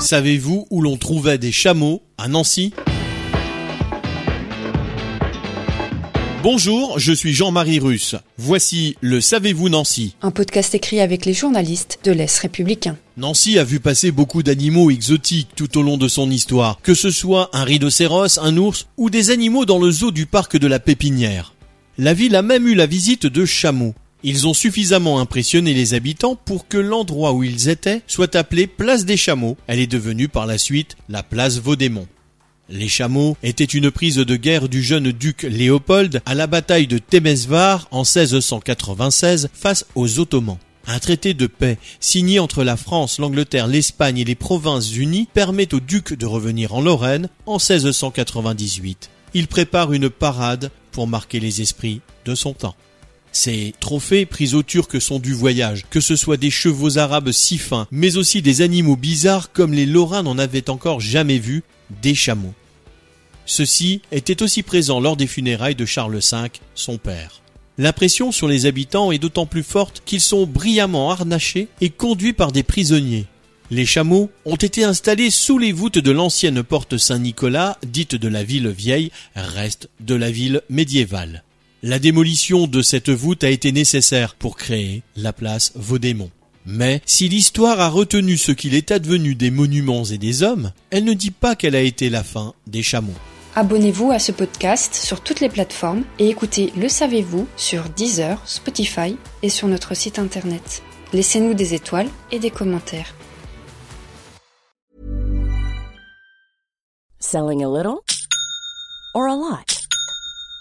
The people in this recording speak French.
Savez-vous où l'on trouvait des chameaux à Nancy Bonjour, je suis Jean-Marie Russe. Voici le Savez-vous Nancy Un podcast écrit avec les journalistes de l'Est républicain. Nancy a vu passer beaucoup d'animaux exotiques tout au long de son histoire, que ce soit un rhinocéros, un ours ou des animaux dans le zoo du parc de la Pépinière. La ville a même eu la visite de chameaux. Ils ont suffisamment impressionné les habitants pour que l'endroit où ils étaient soit appelé Place des Chameaux. Elle est devenue par la suite la Place Vaudémont. Les chameaux étaient une prise de guerre du jeune duc Léopold à la bataille de Temesvar en 1696 face aux Ottomans. Un traité de paix signé entre la France, l'Angleterre, l'Espagne et les Provinces unies permet au duc de revenir en Lorraine en 1698. Il prépare une parade pour marquer les esprits de son temps. Ces trophées pris aux Turcs sont du voyage, que ce soit des chevaux arabes si fins, mais aussi des animaux bizarres comme les Lorrains n'en avaient encore jamais vu, des chameaux. Ceci était aussi présent lors des funérailles de Charles V, son père. L'impression sur les habitants est d'autant plus forte qu'ils sont brillamment harnachés et conduits par des prisonniers. Les chameaux ont été installés sous les voûtes de l'ancienne porte Saint-Nicolas, dite de la ville vieille, reste de la ville médiévale. La démolition de cette voûte a été nécessaire pour créer la place Vaudémont. Mais si l'histoire a retenu ce qu'il est advenu des monuments et des hommes, elle ne dit pas qu'elle a été la fin des chameaux. Abonnez-vous à ce podcast sur toutes les plateformes et écoutez Le Savez-vous sur Deezer, Spotify et sur notre site internet. Laissez-nous des étoiles et des commentaires. Selling a little or a lot?